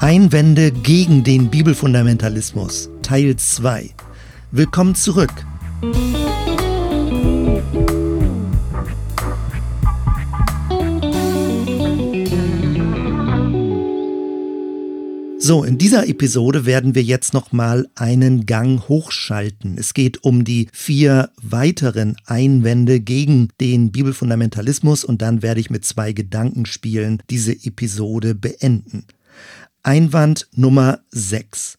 Einwände gegen den Bibelfundamentalismus Teil 2. Willkommen zurück. So, in dieser Episode werden wir jetzt noch mal einen Gang hochschalten. Es geht um die vier weiteren Einwände gegen den Bibelfundamentalismus und dann werde ich mit zwei Gedankenspielen diese Episode beenden. Einwand Nummer 6.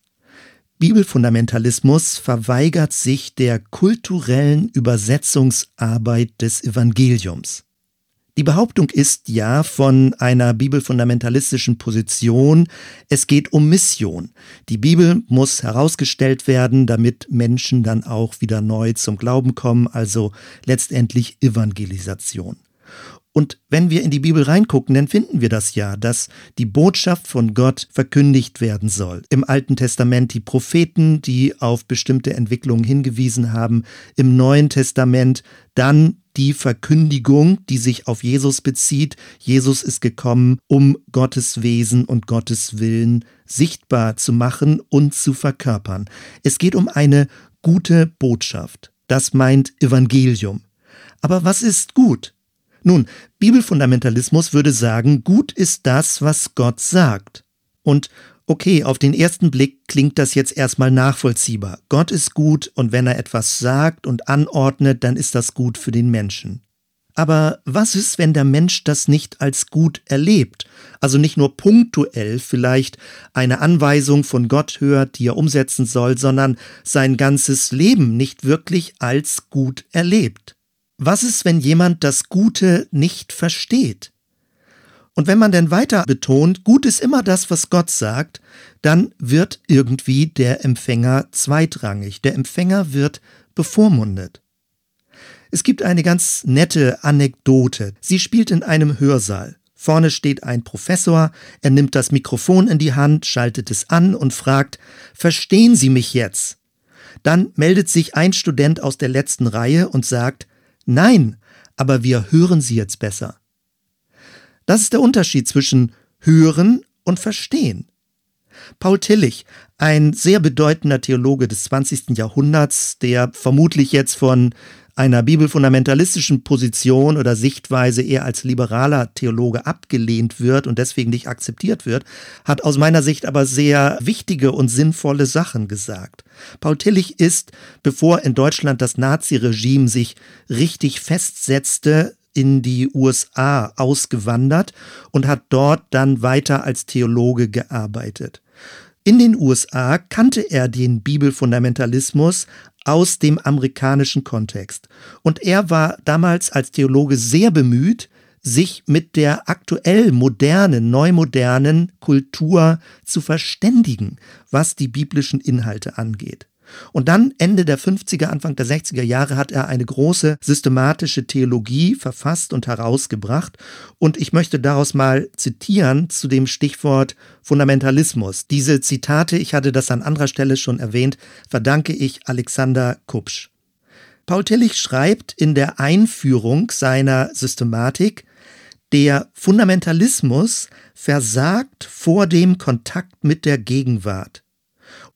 Bibelfundamentalismus verweigert sich der kulturellen Übersetzungsarbeit des Evangeliums. Die Behauptung ist ja von einer bibelfundamentalistischen Position, es geht um Mission. Die Bibel muss herausgestellt werden, damit Menschen dann auch wieder neu zum Glauben kommen, also letztendlich Evangelisation. Und wenn wir in die Bibel reingucken, dann finden wir das ja, dass die Botschaft von Gott verkündigt werden soll. Im Alten Testament die Propheten, die auf bestimmte Entwicklungen hingewiesen haben. Im Neuen Testament dann die Verkündigung, die sich auf Jesus bezieht. Jesus ist gekommen, um Gottes Wesen und Gottes Willen sichtbar zu machen und zu verkörpern. Es geht um eine gute Botschaft. Das meint Evangelium. Aber was ist gut? Nun, Bibelfundamentalismus würde sagen, gut ist das, was Gott sagt. Und okay, auf den ersten Blick klingt das jetzt erstmal nachvollziehbar. Gott ist gut und wenn er etwas sagt und anordnet, dann ist das gut für den Menschen. Aber was ist, wenn der Mensch das nicht als gut erlebt? Also nicht nur punktuell vielleicht eine Anweisung von Gott hört, die er umsetzen soll, sondern sein ganzes Leben nicht wirklich als gut erlebt. Was ist, wenn jemand das Gute nicht versteht? Und wenn man denn weiter betont, gut ist immer das, was Gott sagt, dann wird irgendwie der Empfänger zweitrangig. Der Empfänger wird bevormundet. Es gibt eine ganz nette Anekdote. Sie spielt in einem Hörsaal. Vorne steht ein Professor, er nimmt das Mikrofon in die Hand, schaltet es an und fragt, Verstehen Sie mich jetzt? Dann meldet sich ein Student aus der letzten Reihe und sagt, Nein, aber wir hören sie jetzt besser. Das ist der Unterschied zwischen hören und verstehen. Paul Tillich, ein sehr bedeutender Theologe des 20. Jahrhunderts, der vermutlich jetzt von einer bibelfundamentalistischen Position oder Sichtweise eher als liberaler Theologe abgelehnt wird und deswegen nicht akzeptiert wird, hat aus meiner Sicht aber sehr wichtige und sinnvolle Sachen gesagt. Paul Tillich ist, bevor in Deutschland das Naziregime sich richtig festsetzte, in die USA ausgewandert und hat dort dann weiter als Theologe gearbeitet. In den USA kannte er den Bibelfundamentalismus aus dem amerikanischen Kontext. Und er war damals als Theologe sehr bemüht, sich mit der aktuell modernen, neumodernen Kultur zu verständigen, was die biblischen Inhalte angeht. Und dann Ende der 50er, Anfang der 60er Jahre hat er eine große systematische Theologie verfasst und herausgebracht. Und ich möchte daraus mal zitieren zu dem Stichwort Fundamentalismus. Diese Zitate, ich hatte das an anderer Stelle schon erwähnt, verdanke ich Alexander Kupsch. Paul Tillich schreibt in der Einführung seiner Systematik, der Fundamentalismus versagt vor dem Kontakt mit der Gegenwart.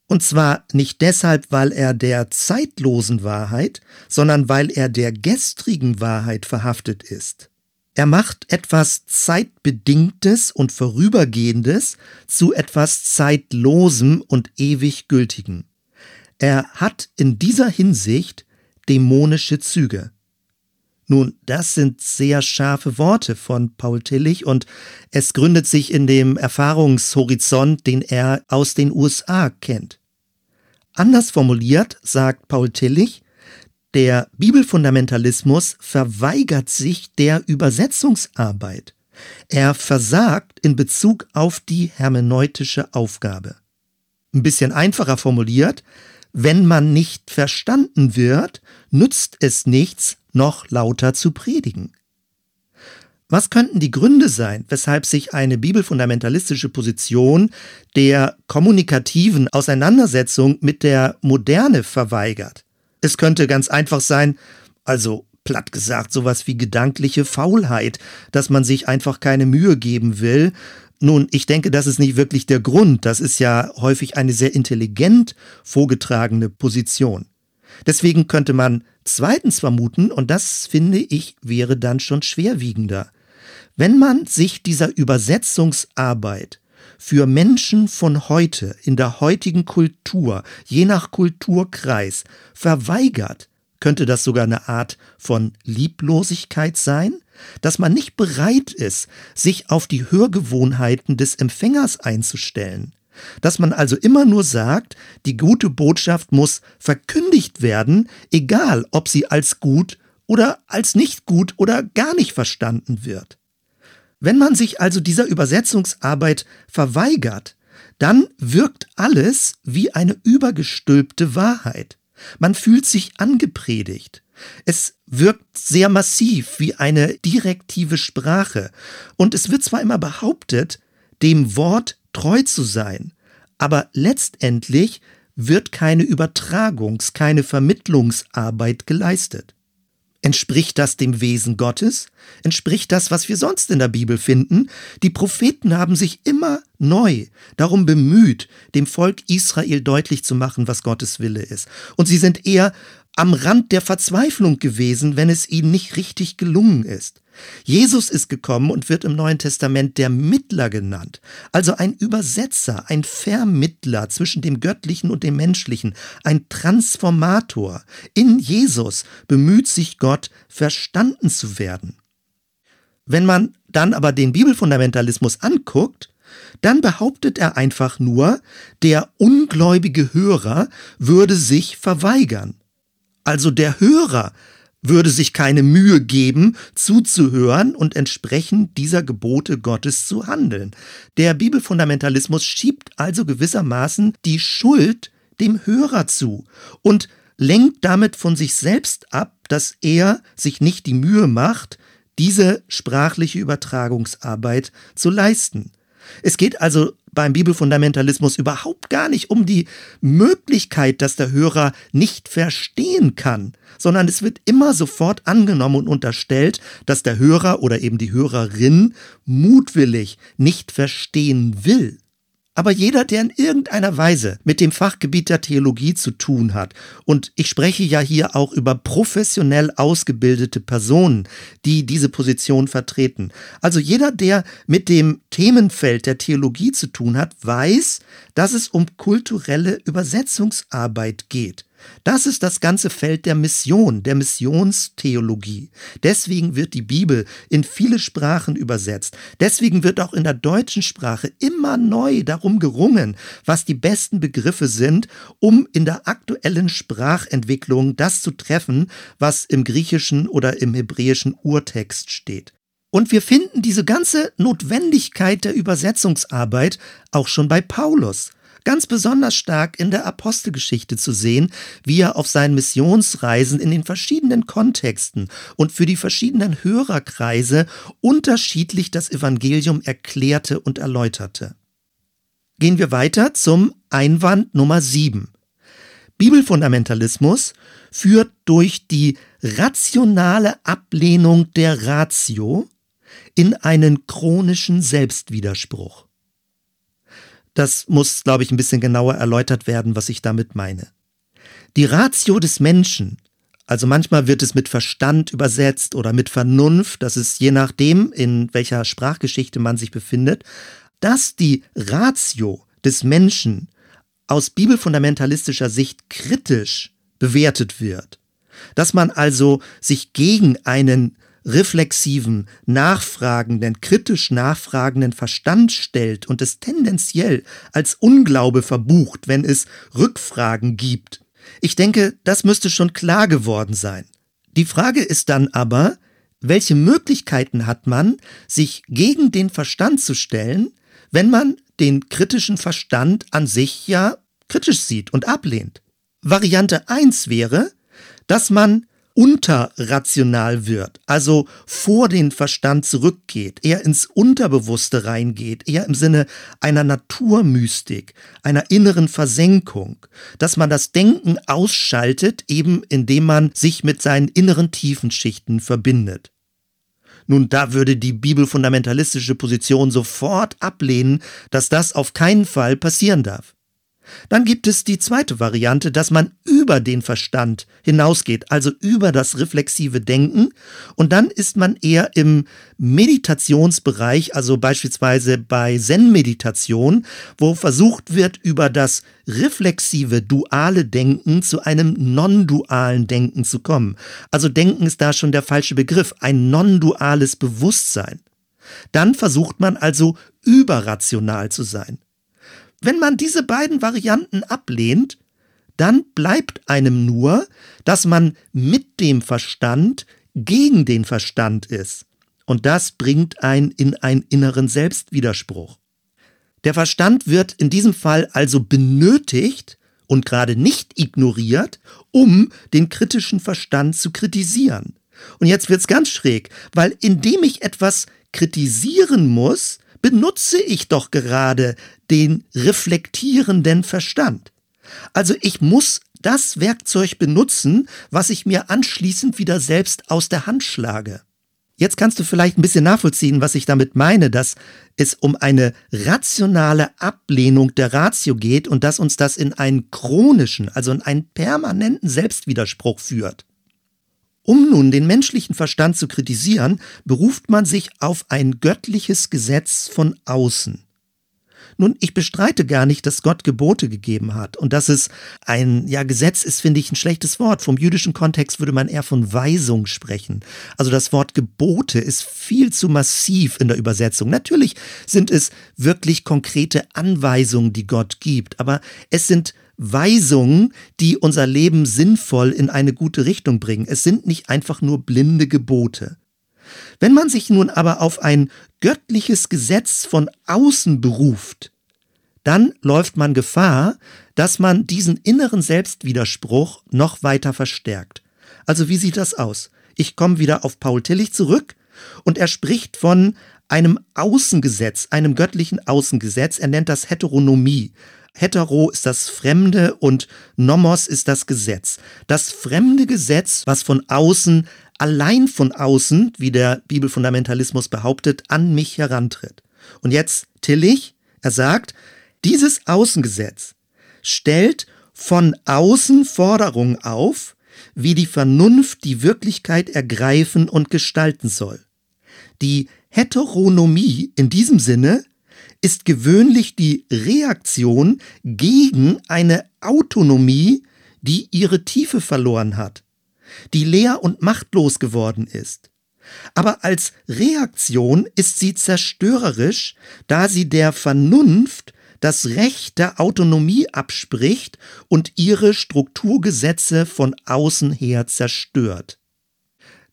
Und zwar nicht deshalb, weil er der zeitlosen Wahrheit, sondern weil er der gestrigen Wahrheit verhaftet ist. Er macht etwas Zeitbedingtes und Vorübergehendes zu etwas Zeitlosem und ewig Gültigen. Er hat in dieser Hinsicht dämonische Züge. Nun, das sind sehr scharfe Worte von Paul Tillich und es gründet sich in dem Erfahrungshorizont, den er aus den USA kennt. Anders formuliert sagt Paul Tillich, der Bibelfundamentalismus verweigert sich der Übersetzungsarbeit. Er versagt in Bezug auf die hermeneutische Aufgabe. Ein bisschen einfacher formuliert, wenn man nicht verstanden wird, nützt es nichts, noch lauter zu predigen. Was könnten die Gründe sein, weshalb sich eine bibelfundamentalistische Position der kommunikativen Auseinandersetzung mit der Moderne verweigert? Es könnte ganz einfach sein, also platt gesagt sowas wie gedankliche Faulheit, dass man sich einfach keine Mühe geben will. Nun, ich denke, das ist nicht wirklich der Grund. Das ist ja häufig eine sehr intelligent vorgetragene Position. Deswegen könnte man zweitens vermuten, und das finde ich wäre dann schon schwerwiegender, wenn man sich dieser Übersetzungsarbeit für Menschen von heute, in der heutigen Kultur, je nach Kulturkreis, verweigert, könnte das sogar eine Art von Lieblosigkeit sein, dass man nicht bereit ist, sich auf die Hörgewohnheiten des Empfängers einzustellen, dass man also immer nur sagt, die gute Botschaft muss verkündigt werden, egal ob sie als gut oder als nicht gut oder gar nicht verstanden wird. Wenn man sich also dieser Übersetzungsarbeit verweigert, dann wirkt alles wie eine übergestülpte Wahrheit. Man fühlt sich angepredigt. Es wirkt sehr massiv wie eine direktive Sprache. Und es wird zwar immer behauptet, dem Wort treu zu sein, aber letztendlich wird keine Übertragungs-, keine Vermittlungsarbeit geleistet. Entspricht das dem Wesen Gottes? Entspricht das, was wir sonst in der Bibel finden? Die Propheten haben sich immer neu darum bemüht, dem Volk Israel deutlich zu machen, was Gottes Wille ist. Und sie sind eher am Rand der Verzweiflung gewesen, wenn es ihnen nicht richtig gelungen ist. Jesus ist gekommen und wird im Neuen Testament der Mittler genannt, also ein Übersetzer, ein Vermittler zwischen dem Göttlichen und dem Menschlichen, ein Transformator. In Jesus bemüht sich Gott, verstanden zu werden. Wenn man dann aber den Bibelfundamentalismus anguckt, dann behauptet er einfach nur, der ungläubige Hörer würde sich verweigern. Also der Hörer würde sich keine Mühe geben, zuzuhören und entsprechend dieser Gebote Gottes zu handeln. Der Bibelfundamentalismus schiebt also gewissermaßen die Schuld dem Hörer zu und lenkt damit von sich selbst ab, dass er sich nicht die Mühe macht, diese sprachliche Übertragungsarbeit zu leisten. Es geht also beim Bibelfundamentalismus überhaupt gar nicht um die Möglichkeit, dass der Hörer nicht verstehen kann, sondern es wird immer sofort angenommen und unterstellt, dass der Hörer oder eben die Hörerin mutwillig nicht verstehen will. Aber jeder, der in irgendeiner Weise mit dem Fachgebiet der Theologie zu tun hat, und ich spreche ja hier auch über professionell ausgebildete Personen, die diese Position vertreten. Also jeder, der mit dem Themenfeld der Theologie zu tun hat, weiß, dass es um kulturelle Übersetzungsarbeit geht. Das ist das ganze Feld der Mission, der Missionstheologie. Deswegen wird die Bibel in viele Sprachen übersetzt. Deswegen wird auch in der deutschen Sprache immer neu darum gerungen, was die besten Begriffe sind, um in der aktuellen Sprachentwicklung das zu treffen, was im griechischen oder im hebräischen Urtext steht. Und wir finden diese ganze Notwendigkeit der Übersetzungsarbeit auch schon bei Paulus ganz besonders stark in der Apostelgeschichte zu sehen, wie er auf seinen Missionsreisen in den verschiedenen Kontexten und für die verschiedenen Hörerkreise unterschiedlich das Evangelium erklärte und erläuterte. Gehen wir weiter zum Einwand Nummer 7. Bibelfundamentalismus führt durch die rationale Ablehnung der Ratio in einen chronischen Selbstwiderspruch. Das muss, glaube ich, ein bisschen genauer erläutert werden, was ich damit meine. Die Ratio des Menschen, also manchmal wird es mit Verstand übersetzt oder mit Vernunft, das ist je nachdem, in welcher Sprachgeschichte man sich befindet, dass die Ratio des Menschen aus bibelfundamentalistischer Sicht kritisch bewertet wird. Dass man also sich gegen einen reflexiven, nachfragenden, kritisch nachfragenden Verstand stellt und es tendenziell als Unglaube verbucht, wenn es Rückfragen gibt. Ich denke, das müsste schon klar geworden sein. Die Frage ist dann aber, welche Möglichkeiten hat man, sich gegen den Verstand zu stellen, wenn man den kritischen Verstand an sich ja kritisch sieht und ablehnt? Variante 1 wäre, dass man unterrational wird, also vor den Verstand zurückgeht, eher ins Unterbewusste reingeht, eher im Sinne einer Naturmystik, einer inneren Versenkung, dass man das Denken ausschaltet, eben indem man sich mit seinen inneren Tiefenschichten verbindet. Nun, da würde die bibelfundamentalistische Position sofort ablehnen, dass das auf keinen Fall passieren darf. Dann gibt es die zweite Variante, dass man über den Verstand hinausgeht, also über das reflexive Denken. Und dann ist man eher im Meditationsbereich, also beispielsweise bei Zen-Meditation, wo versucht wird, über das reflexive, duale Denken zu einem non-dualen Denken zu kommen. Also Denken ist da schon der falsche Begriff, ein non-duales Bewusstsein. Dann versucht man also überrational zu sein. Wenn man diese beiden Varianten ablehnt, dann bleibt einem nur, dass man mit dem Verstand gegen den Verstand ist. Und das bringt einen in einen inneren Selbstwiderspruch. Der Verstand wird in diesem Fall also benötigt und gerade nicht ignoriert, um den kritischen Verstand zu kritisieren. Und jetzt wird's ganz schräg, weil indem ich etwas kritisieren muss, benutze ich doch gerade den reflektierenden Verstand. Also ich muss das Werkzeug benutzen, was ich mir anschließend wieder selbst aus der Hand schlage. Jetzt kannst du vielleicht ein bisschen nachvollziehen, was ich damit meine, dass es um eine rationale Ablehnung der Ratio geht und dass uns das in einen chronischen, also in einen permanenten Selbstwiderspruch führt. Um nun den menschlichen Verstand zu kritisieren, beruft man sich auf ein göttliches Gesetz von außen. Nun, ich bestreite gar nicht, dass Gott Gebote gegeben hat und dass es ein, ja, Gesetz ist, finde ich ein schlechtes Wort. Vom jüdischen Kontext würde man eher von Weisung sprechen. Also das Wort Gebote ist viel zu massiv in der Übersetzung. Natürlich sind es wirklich konkrete Anweisungen, die Gott gibt, aber es sind Weisungen, die unser Leben sinnvoll in eine gute Richtung bringen. Es sind nicht einfach nur blinde Gebote. Wenn man sich nun aber auf ein göttliches Gesetz von außen beruft, dann läuft man Gefahr, dass man diesen inneren Selbstwiderspruch noch weiter verstärkt. Also wie sieht das aus? Ich komme wieder auf Paul Tillich zurück und er spricht von einem Außengesetz, einem göttlichen Außengesetz. Er nennt das Heteronomie. Hetero ist das Fremde und Nomos ist das Gesetz. Das fremde Gesetz, was von außen, allein von außen, wie der Bibelfundamentalismus behauptet, an mich herantritt. Und jetzt Tillich, er sagt, dieses Außengesetz stellt von außen Forderungen auf, wie die Vernunft die Wirklichkeit ergreifen und gestalten soll. Die Heteronomie in diesem Sinne ist gewöhnlich die Reaktion gegen eine Autonomie, die ihre Tiefe verloren hat, die leer und machtlos geworden ist. Aber als Reaktion ist sie zerstörerisch, da sie der Vernunft das Recht der Autonomie abspricht und ihre Strukturgesetze von außen her zerstört.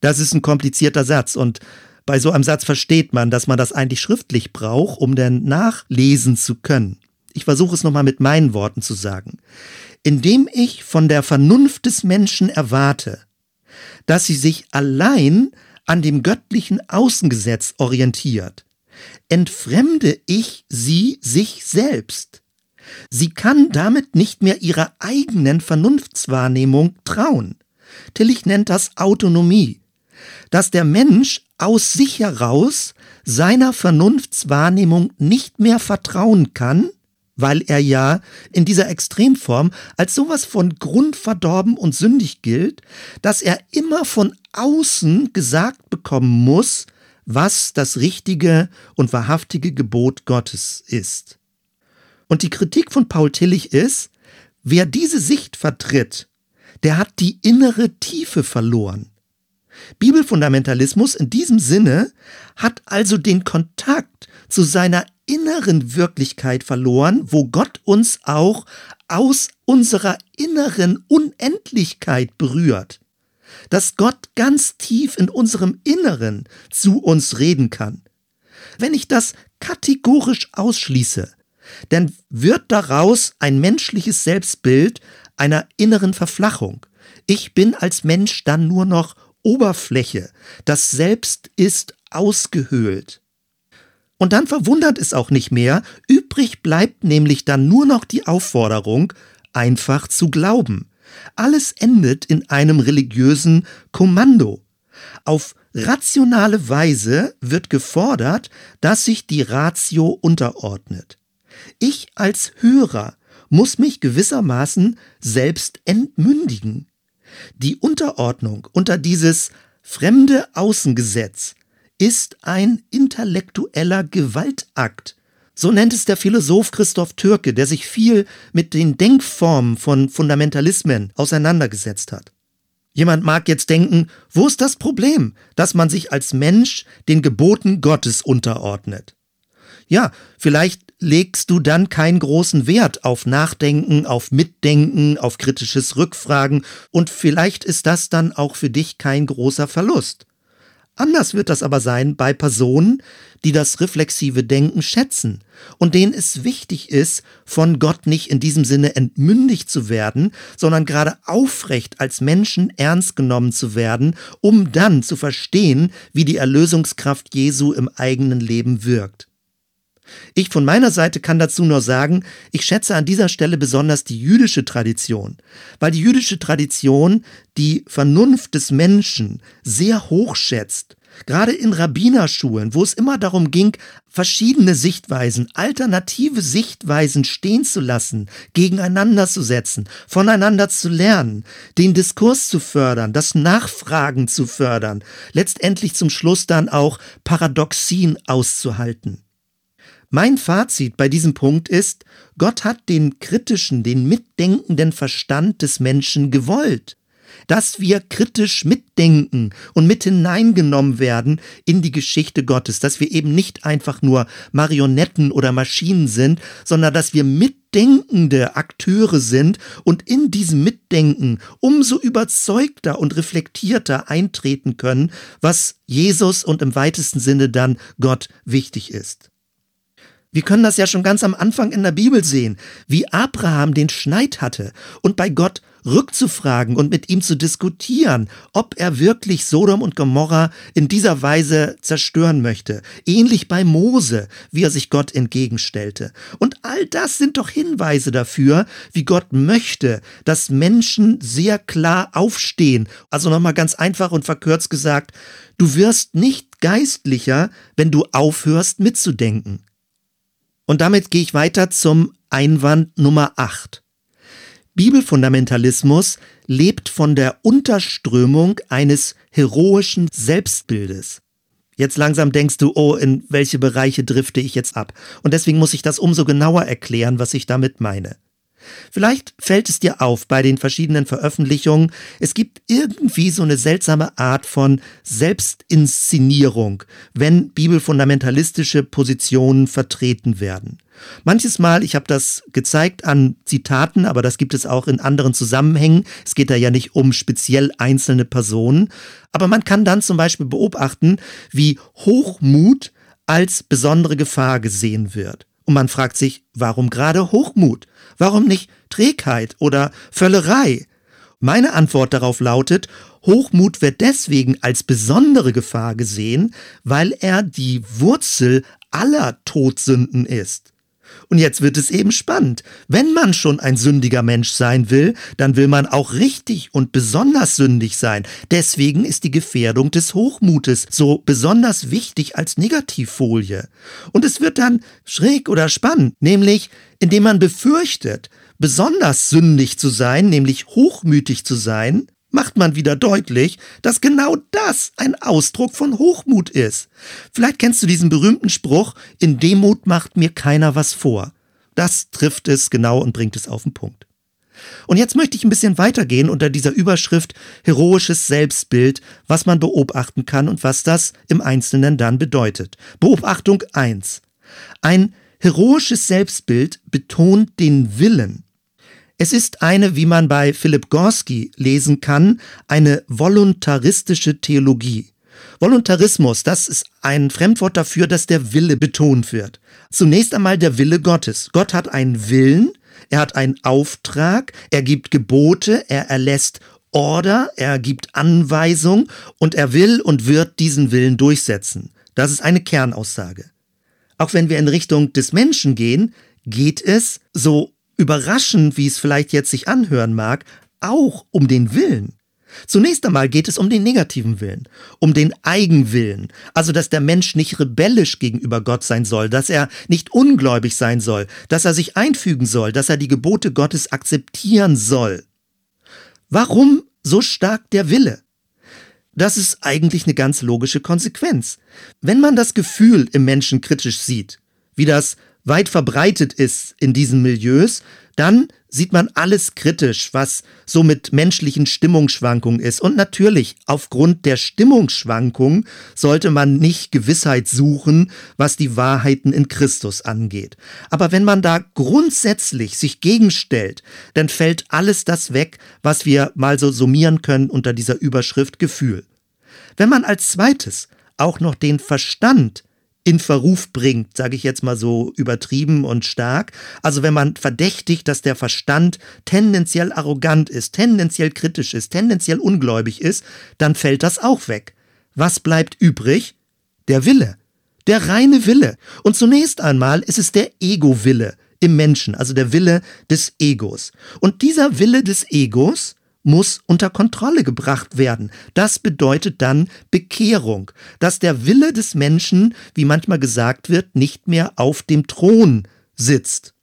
Das ist ein komplizierter Satz und bei so einem Satz versteht man, dass man das eigentlich schriftlich braucht, um dann nachlesen zu können. Ich versuche es nochmal mit meinen Worten zu sagen. Indem ich von der Vernunft des Menschen erwarte, dass sie sich allein an dem göttlichen Außengesetz orientiert, entfremde ich sie sich selbst. Sie kann damit nicht mehr ihrer eigenen Vernunftswahrnehmung trauen. Tillich nennt das Autonomie, dass der Mensch aus sich heraus seiner Vernunftswahrnehmung nicht mehr vertrauen kann, weil er ja in dieser Extremform als sowas von grundverdorben und sündig gilt, dass er immer von außen gesagt bekommen muss, was das richtige und wahrhaftige Gebot Gottes ist. Und die Kritik von Paul Tillich ist, wer diese Sicht vertritt, der hat die innere Tiefe verloren. Bibelfundamentalismus in diesem Sinne hat also den Kontakt zu seiner inneren Wirklichkeit verloren, wo Gott uns auch aus unserer inneren Unendlichkeit berührt. Dass Gott ganz tief in unserem Inneren zu uns reden kann. Wenn ich das kategorisch ausschließe, dann wird daraus ein menschliches Selbstbild einer inneren Verflachung. Ich bin als Mensch dann nur noch Oberfläche. Das Selbst ist ausgehöhlt. Und dann verwundert es auch nicht mehr, übrig bleibt nämlich dann nur noch die Aufforderung, einfach zu glauben. Alles endet in einem religiösen Kommando. Auf rationale Weise wird gefordert, dass sich die Ratio unterordnet. Ich als Hörer muss mich gewissermaßen selbst entmündigen. Die Unterordnung unter dieses fremde Außengesetz ist ein intellektueller Gewaltakt. So nennt es der Philosoph Christoph Türke, der sich viel mit den Denkformen von Fundamentalismen auseinandergesetzt hat. Jemand mag jetzt denken, wo ist das Problem, dass man sich als Mensch den Geboten Gottes unterordnet? Ja, vielleicht legst du dann keinen großen Wert auf Nachdenken, auf Mitdenken, auf kritisches Rückfragen und vielleicht ist das dann auch für dich kein großer Verlust. Anders wird das aber sein bei Personen, die das reflexive Denken schätzen und denen es wichtig ist, von Gott nicht in diesem Sinne entmündigt zu werden, sondern gerade aufrecht als Menschen ernst genommen zu werden, um dann zu verstehen, wie die Erlösungskraft Jesu im eigenen Leben wirkt. Ich von meiner Seite kann dazu nur sagen, ich schätze an dieser Stelle besonders die jüdische Tradition, weil die jüdische Tradition die Vernunft des Menschen sehr hoch schätzt. Gerade in Rabbinerschulen, wo es immer darum ging, verschiedene Sichtweisen, alternative Sichtweisen stehen zu lassen, gegeneinander zu setzen, voneinander zu lernen, den Diskurs zu fördern, das Nachfragen zu fördern, letztendlich zum Schluss dann auch Paradoxien auszuhalten. Mein Fazit bei diesem Punkt ist, Gott hat den kritischen, den mitdenkenden Verstand des Menschen gewollt, dass wir kritisch mitdenken und mit hineingenommen werden in die Geschichte Gottes, dass wir eben nicht einfach nur Marionetten oder Maschinen sind, sondern dass wir mitdenkende Akteure sind und in diesem Mitdenken umso überzeugter und reflektierter eintreten können, was Jesus und im weitesten Sinne dann Gott wichtig ist. Wir können das ja schon ganz am Anfang in der Bibel sehen, wie Abraham den Schneid hatte und bei Gott rückzufragen und mit ihm zu diskutieren, ob er wirklich Sodom und Gomorra in dieser Weise zerstören möchte. Ähnlich bei Mose, wie er sich Gott entgegenstellte. Und all das sind doch Hinweise dafür, wie Gott möchte, dass Menschen sehr klar aufstehen. Also nochmal ganz einfach und verkürzt gesagt, du wirst nicht geistlicher, wenn du aufhörst mitzudenken. Und damit gehe ich weiter zum Einwand Nummer 8. Bibelfundamentalismus lebt von der Unterströmung eines heroischen Selbstbildes. Jetzt langsam denkst du, oh, in welche Bereiche drifte ich jetzt ab? Und deswegen muss ich das umso genauer erklären, was ich damit meine. Vielleicht fällt es dir auf bei den verschiedenen Veröffentlichungen, es gibt irgendwie so eine seltsame Art von Selbstinszenierung, wenn bibelfundamentalistische Positionen vertreten werden. Manches Mal, ich habe das gezeigt an Zitaten, aber das gibt es auch in anderen Zusammenhängen. Es geht da ja nicht um speziell einzelne Personen. Aber man kann dann zum Beispiel beobachten, wie Hochmut als besondere Gefahr gesehen wird. Und man fragt sich, warum gerade Hochmut? Warum nicht Trägheit oder Völlerei? Meine Antwort darauf lautet, Hochmut wird deswegen als besondere Gefahr gesehen, weil er die Wurzel aller Todsünden ist. Und jetzt wird es eben spannend. Wenn man schon ein sündiger Mensch sein will, dann will man auch richtig und besonders sündig sein. Deswegen ist die Gefährdung des Hochmutes so besonders wichtig als Negativfolie. Und es wird dann schräg oder spannend, nämlich indem man befürchtet, besonders sündig zu sein, nämlich hochmütig zu sein, macht man wieder deutlich, dass genau das ein Ausdruck von Hochmut ist. Vielleicht kennst du diesen berühmten Spruch, in Demut macht mir keiner was vor. Das trifft es genau und bringt es auf den Punkt. Und jetzt möchte ich ein bisschen weitergehen unter dieser Überschrift heroisches Selbstbild, was man beobachten kann und was das im Einzelnen dann bedeutet. Beobachtung 1. Ein heroisches Selbstbild betont den Willen. Es ist eine, wie man bei Philipp Gorski lesen kann, eine voluntaristische Theologie. Voluntarismus, das ist ein Fremdwort dafür, dass der Wille betont wird. Zunächst einmal der Wille Gottes. Gott hat einen Willen, er hat einen Auftrag, er gibt Gebote, er erlässt Order, er gibt Anweisung und er will und wird diesen Willen durchsetzen. Das ist eine Kernaussage. Auch wenn wir in Richtung des Menschen gehen, geht es, so überraschend wie es vielleicht jetzt sich anhören mag, auch um den Willen. Zunächst einmal geht es um den negativen Willen, um den Eigenwillen, also dass der Mensch nicht rebellisch gegenüber Gott sein soll, dass er nicht ungläubig sein soll, dass er sich einfügen soll, dass er die Gebote Gottes akzeptieren soll. Warum so stark der Wille? Das ist eigentlich eine ganz logische Konsequenz. Wenn man das Gefühl im Menschen kritisch sieht, wie das weit verbreitet ist in diesen Milieus, dann sieht man alles kritisch, was so mit menschlichen Stimmungsschwankungen ist. Und natürlich, aufgrund der Stimmungsschwankungen sollte man nicht Gewissheit suchen, was die Wahrheiten in Christus angeht. Aber wenn man da grundsätzlich sich gegenstellt, dann fällt alles das weg, was wir mal so summieren können unter dieser Überschrift Gefühl. Wenn man als zweites auch noch den Verstand in Verruf bringt, sage ich jetzt mal so übertrieben und stark. Also wenn man verdächtigt, dass der Verstand tendenziell arrogant ist, tendenziell kritisch ist, tendenziell ungläubig ist, dann fällt das auch weg. Was bleibt übrig? Der Wille. Der reine Wille. Und zunächst einmal ist es der Ego-Wille im Menschen, also der Wille des Egos. Und dieser Wille des Egos, muss unter Kontrolle gebracht werden. Das bedeutet dann Bekehrung, dass der Wille des Menschen, wie manchmal gesagt wird, nicht mehr auf dem Thron sitzt.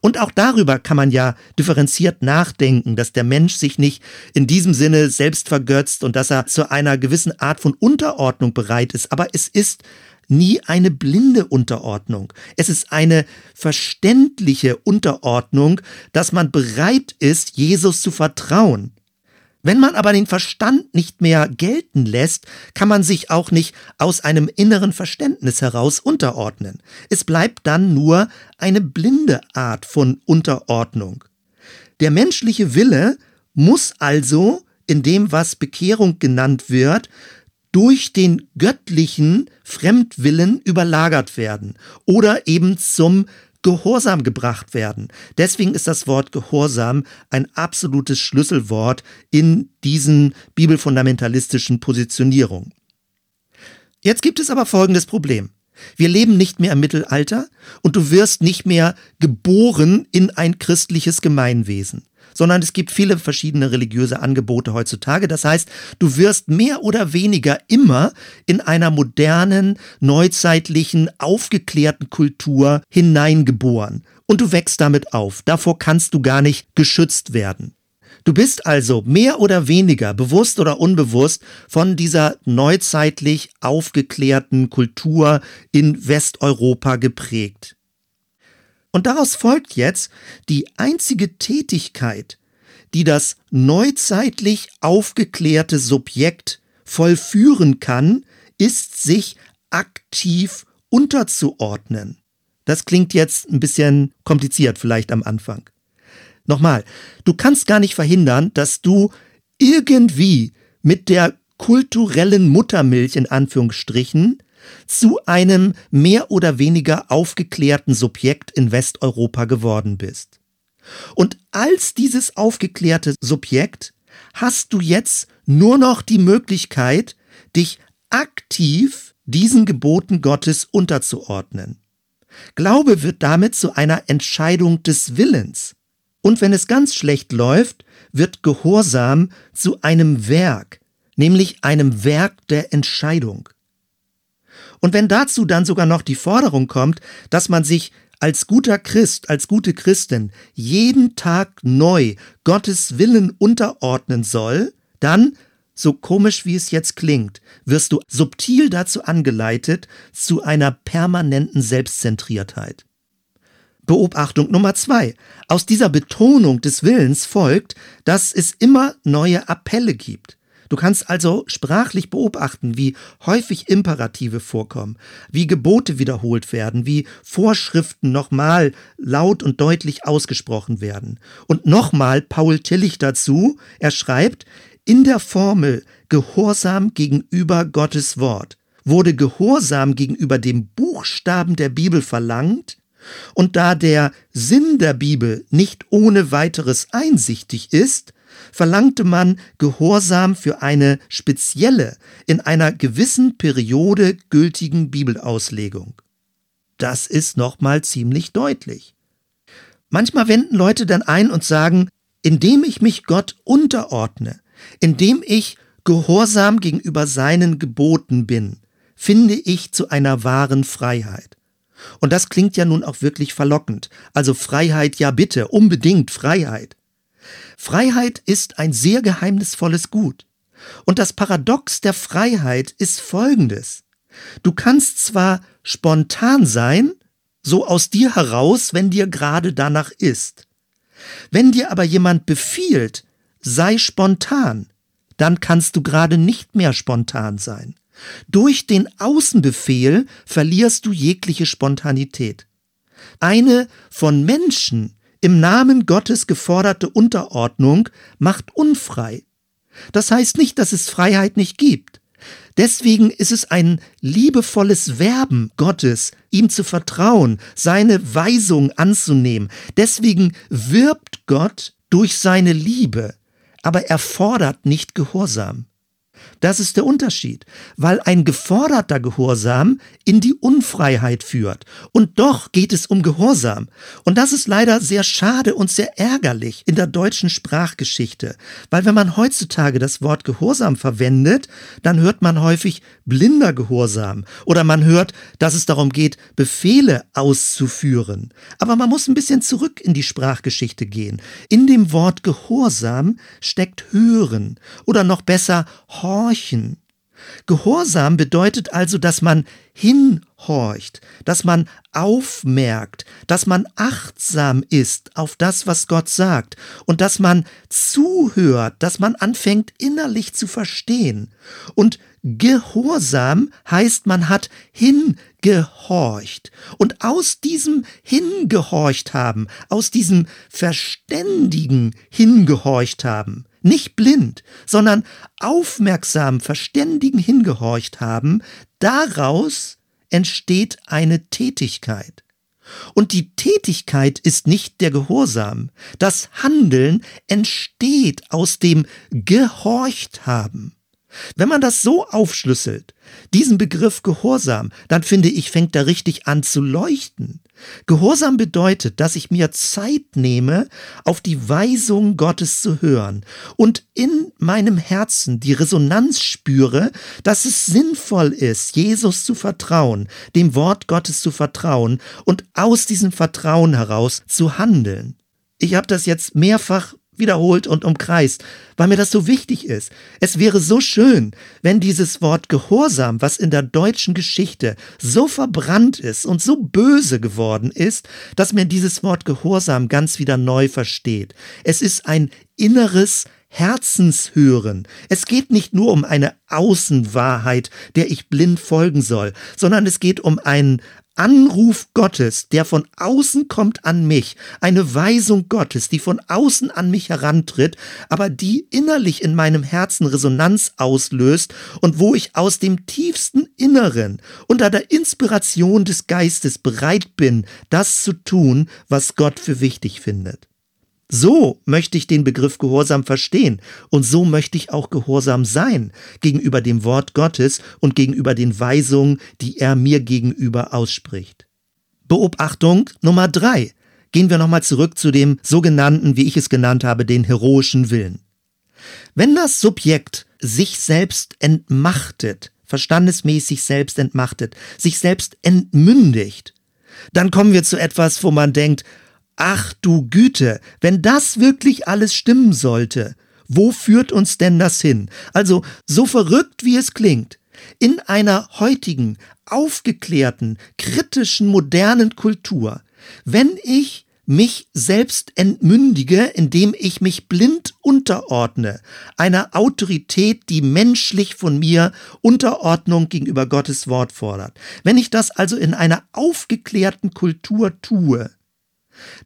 Und auch darüber kann man ja differenziert nachdenken, dass der Mensch sich nicht in diesem Sinne selbst vergötzt und dass er zu einer gewissen Art von Unterordnung bereit ist. Aber es ist nie eine blinde Unterordnung. Es ist eine verständliche Unterordnung, dass man bereit ist, Jesus zu vertrauen. Wenn man aber den Verstand nicht mehr gelten lässt, kann man sich auch nicht aus einem inneren Verständnis heraus unterordnen. Es bleibt dann nur eine blinde Art von Unterordnung. Der menschliche Wille muss also in dem, was Bekehrung genannt wird, durch den göttlichen Fremdwillen überlagert werden oder eben zum Gehorsam gebracht werden. Deswegen ist das Wort Gehorsam ein absolutes Schlüsselwort in diesen bibelfundamentalistischen Positionierungen. Jetzt gibt es aber folgendes Problem. Wir leben nicht mehr im Mittelalter und du wirst nicht mehr geboren in ein christliches Gemeinwesen sondern es gibt viele verschiedene religiöse Angebote heutzutage. Das heißt, du wirst mehr oder weniger immer in einer modernen, neuzeitlichen, aufgeklärten Kultur hineingeboren. Und du wächst damit auf. Davor kannst du gar nicht geschützt werden. Du bist also mehr oder weniger, bewusst oder unbewusst, von dieser neuzeitlich aufgeklärten Kultur in Westeuropa geprägt. Und daraus folgt jetzt die einzige Tätigkeit, die das neuzeitlich aufgeklärte Subjekt vollführen kann, ist sich aktiv unterzuordnen. Das klingt jetzt ein bisschen kompliziert vielleicht am Anfang. Nochmal, du kannst gar nicht verhindern, dass du irgendwie mit der kulturellen Muttermilch in Anführungsstrichen zu einem mehr oder weniger aufgeklärten Subjekt in Westeuropa geworden bist. Und als dieses aufgeklärte Subjekt hast du jetzt nur noch die Möglichkeit, dich aktiv diesen Geboten Gottes unterzuordnen. Glaube wird damit zu einer Entscheidung des Willens. Und wenn es ganz schlecht läuft, wird Gehorsam zu einem Werk, nämlich einem Werk der Entscheidung. Und wenn dazu dann sogar noch die Forderung kommt, dass man sich als guter Christ, als gute Christin jeden Tag neu Gottes Willen unterordnen soll, dann, so komisch wie es jetzt klingt, wirst du subtil dazu angeleitet zu einer permanenten Selbstzentriertheit. Beobachtung Nummer zwei. Aus dieser Betonung des Willens folgt, dass es immer neue Appelle gibt. Du kannst also sprachlich beobachten, wie häufig Imperative vorkommen, wie Gebote wiederholt werden, wie Vorschriften nochmal laut und deutlich ausgesprochen werden. Und nochmal Paul Tillich dazu, er schreibt, in der Formel Gehorsam gegenüber Gottes Wort wurde Gehorsam gegenüber dem Buchstaben der Bibel verlangt, und da der Sinn der Bibel nicht ohne weiteres einsichtig ist, verlangte man Gehorsam für eine spezielle, in einer gewissen Periode gültigen Bibelauslegung. Das ist nochmal ziemlich deutlich. Manchmal wenden Leute dann ein und sagen, indem ich mich Gott unterordne, indem ich gehorsam gegenüber seinen Geboten bin, finde ich zu einer wahren Freiheit. Und das klingt ja nun auch wirklich verlockend. Also Freiheit, ja bitte, unbedingt Freiheit. Freiheit ist ein sehr geheimnisvolles Gut. Und das Paradox der Freiheit ist folgendes. Du kannst zwar spontan sein, so aus dir heraus, wenn dir gerade danach ist. Wenn dir aber jemand befiehlt, sei spontan, dann kannst du gerade nicht mehr spontan sein. Durch den Außenbefehl verlierst du jegliche Spontanität. Eine von Menschen im Namen Gottes geforderte Unterordnung macht unfrei. Das heißt nicht, dass es Freiheit nicht gibt. Deswegen ist es ein liebevolles Werben Gottes, ihm zu vertrauen, seine Weisung anzunehmen. Deswegen wirbt Gott durch seine Liebe, aber er fordert nicht Gehorsam. Das ist der Unterschied, weil ein geforderter Gehorsam in die Unfreiheit führt. Und doch geht es um Gehorsam. Und das ist leider sehr schade und sehr ärgerlich in der deutschen Sprachgeschichte, weil wenn man heutzutage das Wort Gehorsam verwendet, dann hört man häufig blinder Gehorsam oder man hört, dass es darum geht, Befehle auszuführen. Aber man muss ein bisschen zurück in die Sprachgeschichte gehen. In dem Wort Gehorsam steckt hören oder noch besser horchen. Gehorsam bedeutet also, dass man hinhorcht, dass man aufmerkt, dass man achtsam ist auf das, was Gott sagt und dass man zuhört, dass man anfängt innerlich zu verstehen. Und Gehorsam heißt, man hat hingehorcht. Und aus diesem hingehorcht haben, aus diesem verständigen hingehorcht haben, nicht blind, sondern aufmerksam, verständigen hingehorcht haben, daraus entsteht eine Tätigkeit. Und die Tätigkeit ist nicht der Gehorsam. Das Handeln entsteht aus dem Gehorcht haben. Wenn man das so aufschlüsselt, diesen Begriff Gehorsam, dann finde ich, fängt er richtig an zu leuchten. Gehorsam bedeutet, dass ich mir Zeit nehme, auf die Weisung Gottes zu hören und in meinem Herzen die Resonanz spüre, dass es sinnvoll ist, Jesus zu vertrauen, dem Wort Gottes zu vertrauen und aus diesem Vertrauen heraus zu handeln. Ich habe das jetzt mehrfach wiederholt und umkreist, weil mir das so wichtig ist. Es wäre so schön, wenn dieses Wort Gehorsam, was in der deutschen Geschichte so verbrannt ist und so böse geworden ist, dass man dieses Wort Gehorsam ganz wieder neu versteht. Es ist ein inneres Herzenshören. Es geht nicht nur um eine Außenwahrheit, der ich blind folgen soll, sondern es geht um ein, Anruf Gottes, der von außen kommt an mich, eine Weisung Gottes, die von außen an mich herantritt, aber die innerlich in meinem Herzen Resonanz auslöst und wo ich aus dem tiefsten Inneren unter der Inspiration des Geistes bereit bin, das zu tun, was Gott für wichtig findet. So möchte ich den Begriff Gehorsam verstehen und so möchte ich auch gehorsam sein gegenüber dem Wort Gottes und gegenüber den Weisungen, die er mir gegenüber ausspricht. Beobachtung Nummer drei. Gehen wir nochmal zurück zu dem sogenannten, wie ich es genannt habe, den heroischen Willen. Wenn das Subjekt sich selbst entmachtet, verstandesmäßig selbst entmachtet, sich selbst entmündigt, dann kommen wir zu etwas, wo man denkt, Ach du Güte, wenn das wirklich alles stimmen sollte, wo führt uns denn das hin? Also, so verrückt wie es klingt, in einer heutigen, aufgeklärten, kritischen, modernen Kultur, wenn ich mich selbst entmündige, indem ich mich blind unterordne, einer Autorität, die menschlich von mir Unterordnung gegenüber Gottes Wort fordert. Wenn ich das also in einer aufgeklärten Kultur tue,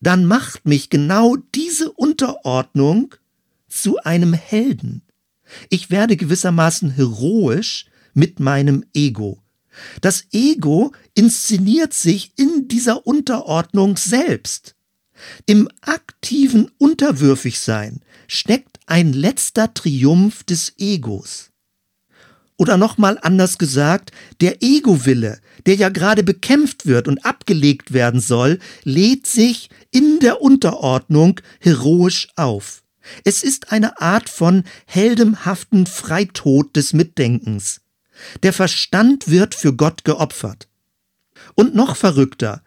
dann macht mich genau diese Unterordnung zu einem Helden. Ich werde gewissermaßen heroisch mit meinem Ego. Das Ego inszeniert sich in dieser Unterordnung selbst. Im aktiven Unterwürfigsein steckt ein letzter Triumph des Egos. Oder nochmal anders gesagt, der Ego-Wille, der ja gerade bekämpft wird und abgelegt werden soll, lädt sich in der Unterordnung heroisch auf. Es ist eine Art von heldemhaften Freitod des Mitdenkens. Der Verstand wird für Gott geopfert. Und noch verrückter,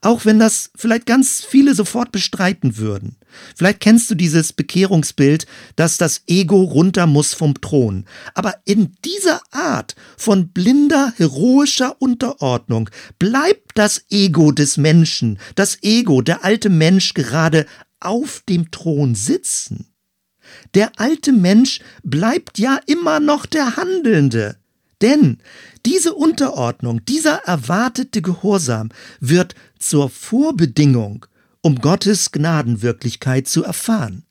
auch wenn das vielleicht ganz viele sofort bestreiten würden. Vielleicht kennst du dieses Bekehrungsbild, dass das Ego runter muss vom Thron. Aber in dieser Art von blinder, heroischer Unterordnung bleibt das Ego des Menschen, das Ego, der alte Mensch gerade auf dem Thron sitzen. Der alte Mensch bleibt ja immer noch der Handelnde. Denn diese Unterordnung, dieser erwartete Gehorsam wird zur Vorbedingung, um Gottes Gnadenwirklichkeit zu erfahren.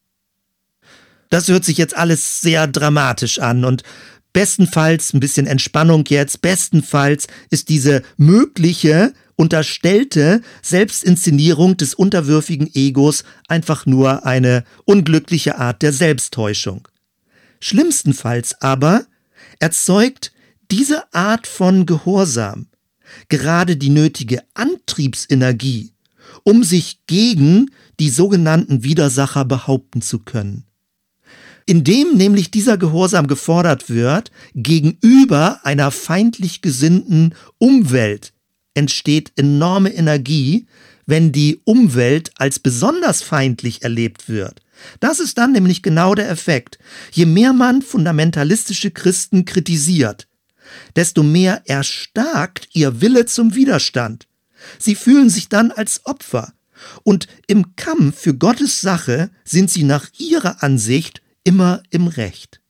Das hört sich jetzt alles sehr dramatisch an und bestenfalls ein bisschen Entspannung jetzt, bestenfalls ist diese mögliche unterstellte Selbstinszenierung des unterwürfigen Egos einfach nur eine unglückliche Art der Selbsttäuschung. Schlimmstenfalls aber erzeugt diese Art von Gehorsam gerade die nötige Antriebsenergie, um sich gegen die sogenannten Widersacher behaupten zu können. Indem nämlich dieser Gehorsam gefordert wird gegenüber einer feindlich gesinnten Umwelt, entsteht enorme Energie, wenn die Umwelt als besonders feindlich erlebt wird. Das ist dann nämlich genau der Effekt. Je mehr man fundamentalistische Christen kritisiert, desto mehr erstarkt ihr Wille zum Widerstand. Sie fühlen sich dann als Opfer. Und im Kampf für Gottes Sache sind sie nach ihrer Ansicht immer im Recht.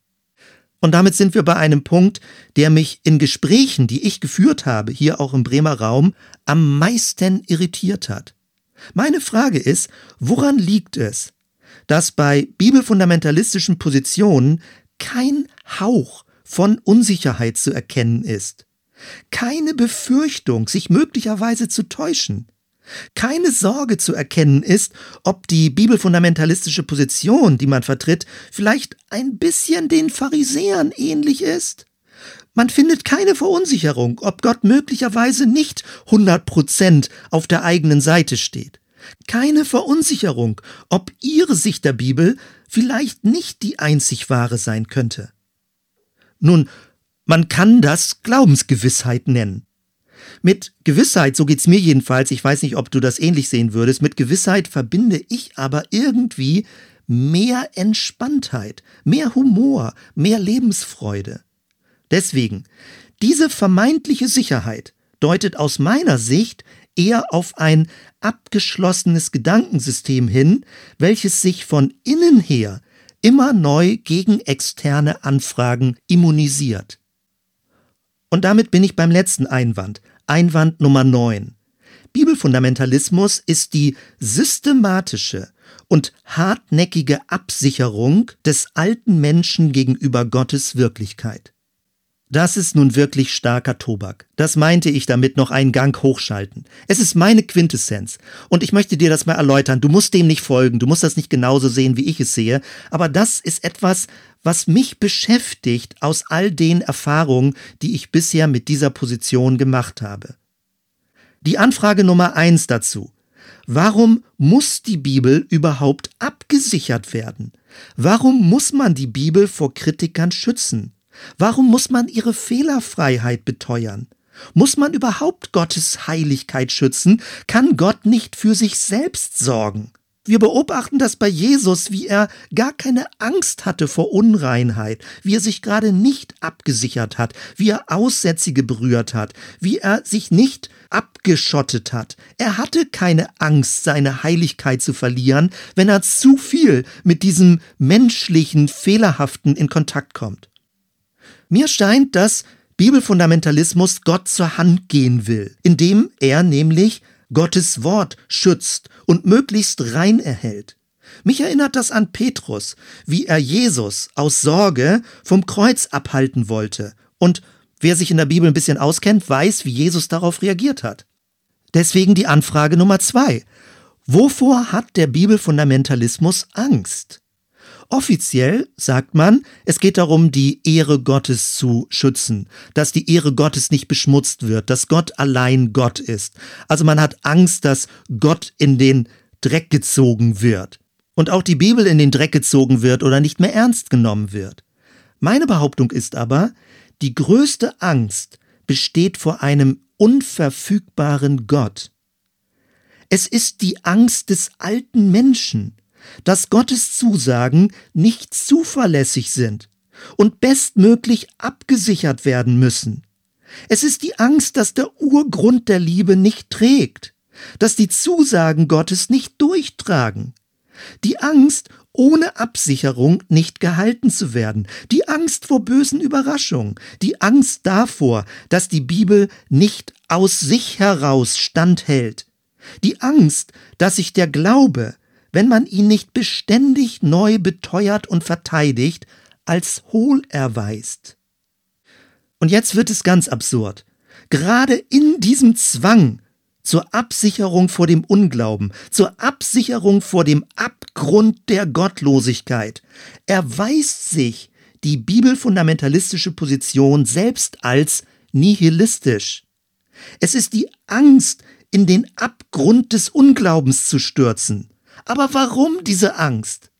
Und damit sind wir bei einem Punkt, der mich in Gesprächen, die ich geführt habe, hier auch im Bremer Raum, am meisten irritiert hat. Meine Frage ist, woran liegt es, dass bei bibelfundamentalistischen Positionen kein Hauch von Unsicherheit zu erkennen ist. Keine Befürchtung, sich möglicherweise zu täuschen. Keine Sorge zu erkennen ist, ob die bibelfundamentalistische Position, die man vertritt, vielleicht ein bisschen den Pharisäern ähnlich ist. Man findet keine Verunsicherung, ob Gott möglicherweise nicht 100% auf der eigenen Seite steht. Keine Verunsicherung, ob ihre Sicht der Bibel vielleicht nicht die einzig wahre sein könnte. Nun, man kann das Glaubensgewissheit nennen. Mit Gewissheit, so geht's mir jedenfalls, ich weiß nicht, ob du das ähnlich sehen würdest, mit Gewissheit verbinde ich aber irgendwie mehr Entspanntheit, mehr Humor, mehr Lebensfreude. Deswegen, diese vermeintliche Sicherheit deutet aus meiner Sicht eher auf ein abgeschlossenes Gedankensystem hin, welches sich von innen her immer neu gegen externe Anfragen immunisiert. Und damit bin ich beim letzten Einwand, Einwand Nummer 9. Bibelfundamentalismus ist die systematische und hartnäckige Absicherung des alten Menschen gegenüber Gottes Wirklichkeit. Das ist nun wirklich starker Tobak. Das meinte ich damit noch einen Gang hochschalten. Es ist meine Quintessenz. Und ich möchte dir das mal erläutern. Du musst dem nicht folgen. Du musst das nicht genauso sehen, wie ich es sehe. Aber das ist etwas, was mich beschäftigt aus all den Erfahrungen, die ich bisher mit dieser Position gemacht habe. Die Anfrage Nummer eins dazu. Warum muss die Bibel überhaupt abgesichert werden? Warum muss man die Bibel vor Kritikern schützen? Warum muss man ihre Fehlerfreiheit beteuern? Muss man überhaupt Gottes Heiligkeit schützen? Kann Gott nicht für sich selbst sorgen? Wir beobachten das bei Jesus, wie er gar keine Angst hatte vor Unreinheit, wie er sich gerade nicht abgesichert hat, wie er Aussätzige berührt hat, wie er sich nicht abgeschottet hat. Er hatte keine Angst, seine Heiligkeit zu verlieren, wenn er zu viel mit diesem menschlichen, fehlerhaften in Kontakt kommt. Mir scheint, dass Bibelfundamentalismus Gott zur Hand gehen will, indem er nämlich Gottes Wort schützt und möglichst rein erhält. Mich erinnert das an Petrus, wie er Jesus aus Sorge vom Kreuz abhalten wollte. Und wer sich in der Bibel ein bisschen auskennt, weiß, wie Jesus darauf reagiert hat. Deswegen die Anfrage Nummer zwei. Wovor hat der Bibelfundamentalismus Angst? Offiziell sagt man, es geht darum, die Ehre Gottes zu schützen, dass die Ehre Gottes nicht beschmutzt wird, dass Gott allein Gott ist. Also man hat Angst, dass Gott in den Dreck gezogen wird und auch die Bibel in den Dreck gezogen wird oder nicht mehr ernst genommen wird. Meine Behauptung ist aber, die größte Angst besteht vor einem unverfügbaren Gott. Es ist die Angst des alten Menschen, dass Gottes Zusagen nicht zuverlässig sind und bestmöglich abgesichert werden müssen. Es ist die Angst, dass der Urgrund der Liebe nicht trägt, dass die Zusagen Gottes nicht durchtragen. Die Angst, ohne Absicherung nicht gehalten zu werden, die Angst vor bösen Überraschungen, die Angst davor, dass die Bibel nicht aus sich heraus standhält, die Angst, dass sich der Glaube, wenn man ihn nicht beständig neu beteuert und verteidigt, als hohl erweist. Und jetzt wird es ganz absurd. Gerade in diesem Zwang zur Absicherung vor dem Unglauben, zur Absicherung vor dem Abgrund der Gottlosigkeit, erweist sich die bibelfundamentalistische Position selbst als nihilistisch. Es ist die Angst, in den Abgrund des Unglaubens zu stürzen. Aber warum diese Angst?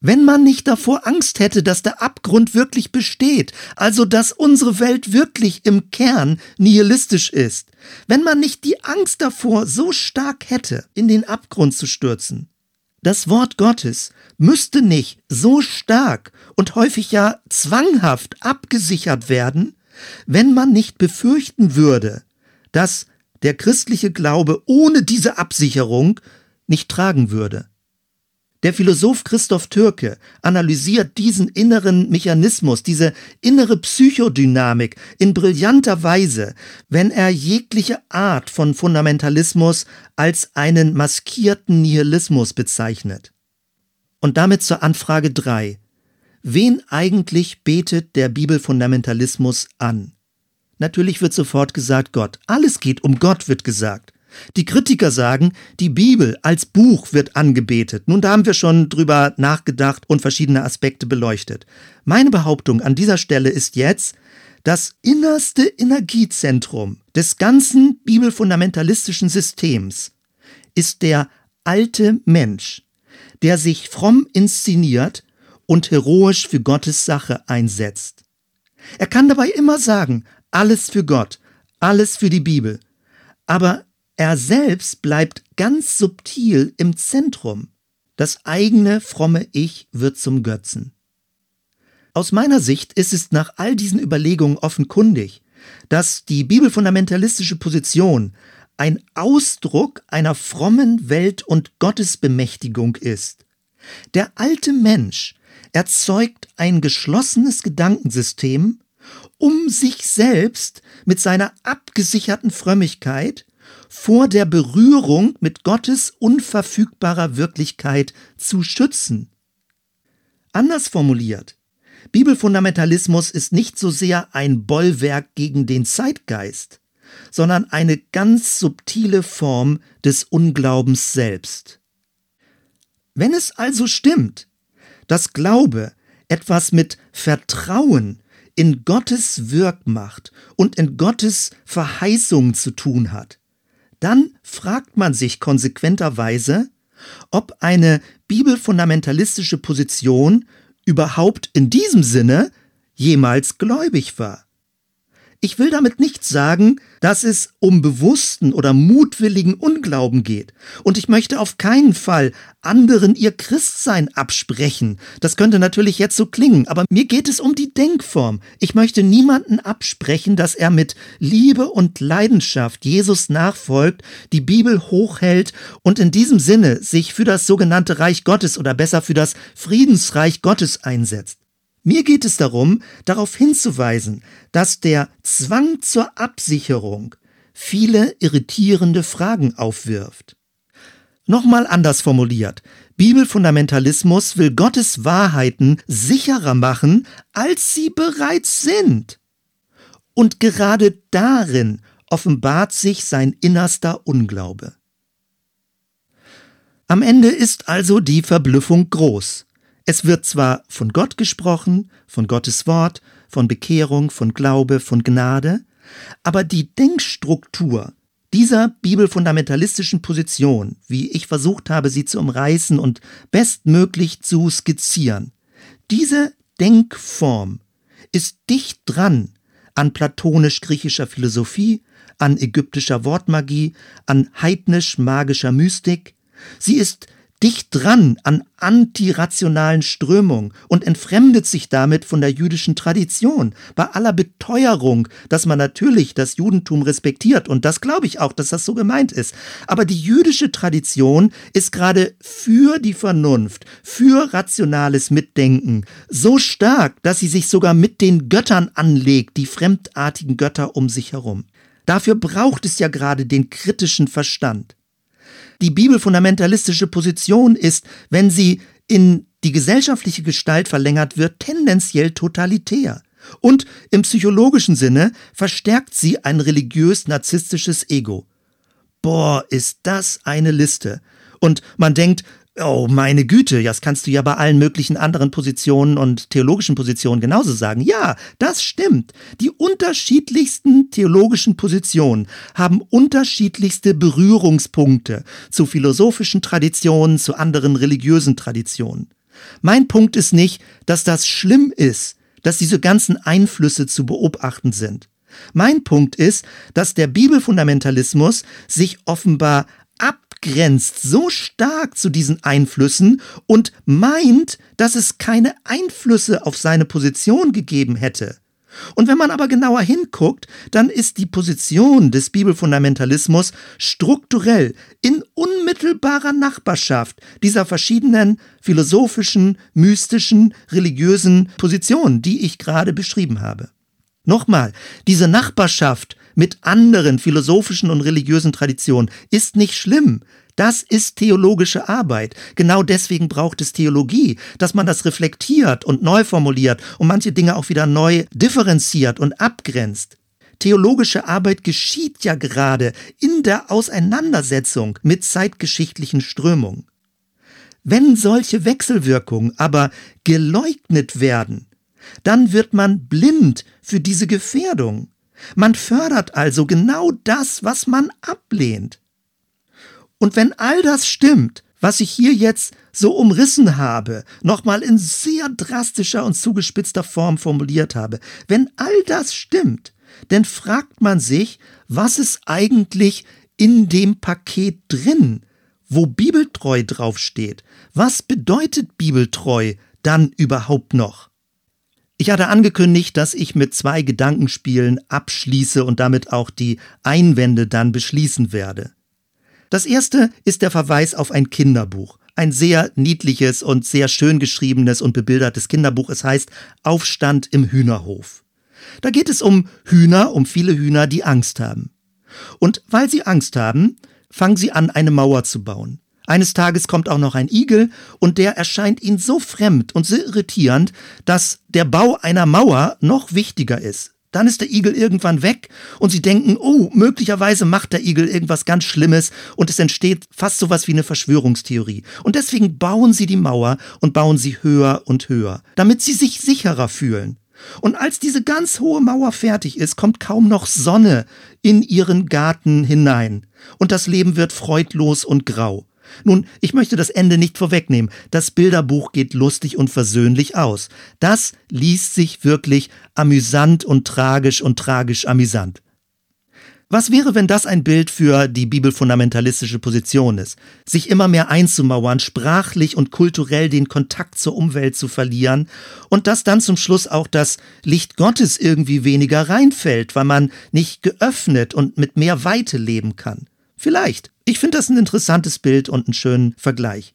Wenn man nicht davor Angst hätte, dass der Abgrund wirklich besteht, also dass unsere Welt wirklich im Kern nihilistisch ist, wenn man nicht die Angst davor so stark hätte, in den Abgrund zu stürzen, das Wort Gottes müsste nicht so stark und häufig ja zwanghaft abgesichert werden, wenn man nicht befürchten würde, dass der christliche Glaube ohne diese Absicherung nicht tragen würde. Der Philosoph Christoph Türke analysiert diesen inneren Mechanismus, diese innere Psychodynamik in brillanter Weise, wenn er jegliche Art von Fundamentalismus als einen maskierten Nihilismus bezeichnet. Und damit zur Anfrage 3. Wen eigentlich betet der Bibelfundamentalismus an? Natürlich wird sofort gesagt Gott. Alles geht um Gott, wird gesagt. Die Kritiker sagen, die Bibel als Buch wird angebetet. Nun, da haben wir schon drüber nachgedacht und verschiedene Aspekte beleuchtet. Meine Behauptung an dieser Stelle ist jetzt, das innerste Energiezentrum des ganzen bibelfundamentalistischen Systems ist der alte Mensch, der sich fromm inszeniert und heroisch für Gottes Sache einsetzt. Er kann dabei immer sagen, alles für Gott, alles für die Bibel. Aber er selbst bleibt ganz subtil im Zentrum. Das eigene fromme Ich wird zum Götzen. Aus meiner Sicht ist es nach all diesen Überlegungen offenkundig, dass die bibelfundamentalistische Position ein Ausdruck einer frommen Welt- und Gottesbemächtigung ist. Der alte Mensch erzeugt ein geschlossenes Gedankensystem, um sich selbst mit seiner abgesicherten Frömmigkeit vor der Berührung mit Gottes unverfügbarer Wirklichkeit zu schützen. Anders formuliert, Bibelfundamentalismus ist nicht so sehr ein Bollwerk gegen den Zeitgeist, sondern eine ganz subtile Form des Unglaubens selbst. Wenn es also stimmt, dass Glaube etwas mit Vertrauen in Gottes Wirkmacht und in Gottes Verheißung zu tun hat, dann fragt man sich konsequenterweise, ob eine bibelfundamentalistische Position überhaupt in diesem Sinne jemals gläubig war. Ich will damit nicht sagen, dass es um bewussten oder mutwilligen Unglauben geht. Und ich möchte auf keinen Fall anderen ihr Christsein absprechen. Das könnte natürlich jetzt so klingen, aber mir geht es um die Denkform. Ich möchte niemanden absprechen, dass er mit Liebe und Leidenschaft Jesus nachfolgt, die Bibel hochhält und in diesem Sinne sich für das sogenannte Reich Gottes oder besser für das Friedensreich Gottes einsetzt. Mir geht es darum, darauf hinzuweisen, dass der Zwang zur Absicherung viele irritierende Fragen aufwirft. Nochmal anders formuliert, Bibelfundamentalismus will Gottes Wahrheiten sicherer machen, als sie bereits sind. Und gerade darin offenbart sich sein innerster Unglaube. Am Ende ist also die Verblüffung groß. Es wird zwar von Gott gesprochen, von Gottes Wort, von Bekehrung, von Glaube, von Gnade, aber die Denkstruktur dieser bibelfundamentalistischen Position, wie ich versucht habe, sie zu umreißen und bestmöglich zu skizzieren, diese Denkform ist dicht dran an platonisch-griechischer Philosophie, an ägyptischer Wortmagie, an heidnisch-magischer Mystik. Sie ist dicht dran an antirationalen Strömungen und entfremdet sich damit von der jüdischen Tradition. Bei aller Beteuerung, dass man natürlich das Judentum respektiert und das glaube ich auch, dass das so gemeint ist. Aber die jüdische Tradition ist gerade für die Vernunft, für rationales Mitdenken so stark, dass sie sich sogar mit den Göttern anlegt, die fremdartigen Götter um sich herum. Dafür braucht es ja gerade den kritischen Verstand. Die bibelfundamentalistische Position ist, wenn sie in die gesellschaftliche Gestalt verlängert wird, tendenziell totalitär. Und im psychologischen Sinne verstärkt sie ein religiös-narzisstisches Ego. Boah, ist das eine Liste. Und man denkt, Oh, meine Güte, das kannst du ja bei allen möglichen anderen Positionen und theologischen Positionen genauso sagen. Ja, das stimmt. Die unterschiedlichsten theologischen Positionen haben unterschiedlichste Berührungspunkte zu philosophischen Traditionen, zu anderen religiösen Traditionen. Mein Punkt ist nicht, dass das schlimm ist, dass diese ganzen Einflüsse zu beobachten sind. Mein Punkt ist, dass der Bibelfundamentalismus sich offenbar abgrenzt so stark zu diesen Einflüssen und meint, dass es keine Einflüsse auf seine Position gegeben hätte. Und wenn man aber genauer hinguckt, dann ist die Position des Bibelfundamentalismus strukturell in unmittelbarer Nachbarschaft dieser verschiedenen philosophischen, mystischen, religiösen Positionen, die ich gerade beschrieben habe. Nochmal, diese Nachbarschaft mit anderen philosophischen und religiösen Traditionen ist nicht schlimm. Das ist theologische Arbeit. Genau deswegen braucht es Theologie, dass man das reflektiert und neu formuliert und manche Dinge auch wieder neu differenziert und abgrenzt. Theologische Arbeit geschieht ja gerade in der Auseinandersetzung mit zeitgeschichtlichen Strömungen. Wenn solche Wechselwirkungen aber geleugnet werden, dann wird man blind für diese Gefährdung. Man fördert also genau das, was man ablehnt. Und wenn all das stimmt, was ich hier jetzt so umrissen habe, nochmal in sehr drastischer und zugespitzter Form formuliert habe, wenn all das stimmt, dann fragt man sich, was ist eigentlich in dem Paket drin, wo bibeltreu draufsteht? Was bedeutet bibeltreu dann überhaupt noch? Ich hatte angekündigt, dass ich mit zwei Gedankenspielen abschließe und damit auch die Einwände dann beschließen werde. Das erste ist der Verweis auf ein Kinderbuch. Ein sehr niedliches und sehr schön geschriebenes und bebildertes Kinderbuch. Es heißt Aufstand im Hühnerhof. Da geht es um Hühner, um viele Hühner, die Angst haben. Und weil sie Angst haben, fangen sie an, eine Mauer zu bauen. Eines Tages kommt auch noch ein Igel und der erscheint ihnen so fremd und so irritierend, dass der Bau einer Mauer noch wichtiger ist. Dann ist der Igel irgendwann weg und sie denken, oh, möglicherweise macht der Igel irgendwas ganz Schlimmes und es entsteht fast sowas wie eine Verschwörungstheorie. Und deswegen bauen sie die Mauer und bauen sie höher und höher, damit sie sich sicherer fühlen. Und als diese ganz hohe Mauer fertig ist, kommt kaum noch Sonne in ihren Garten hinein. Und das Leben wird freudlos und grau. Nun, ich möchte das Ende nicht vorwegnehmen. Das Bilderbuch geht lustig und versöhnlich aus. Das liest sich wirklich amüsant und tragisch und tragisch amüsant. Was wäre, wenn das ein Bild für die bibelfundamentalistische Position ist? Sich immer mehr einzumauern, sprachlich und kulturell den Kontakt zur Umwelt zu verlieren und dass dann zum Schluss auch das Licht Gottes irgendwie weniger reinfällt, weil man nicht geöffnet und mit mehr Weite leben kann. Vielleicht. Ich finde das ein interessantes Bild und einen schönen Vergleich.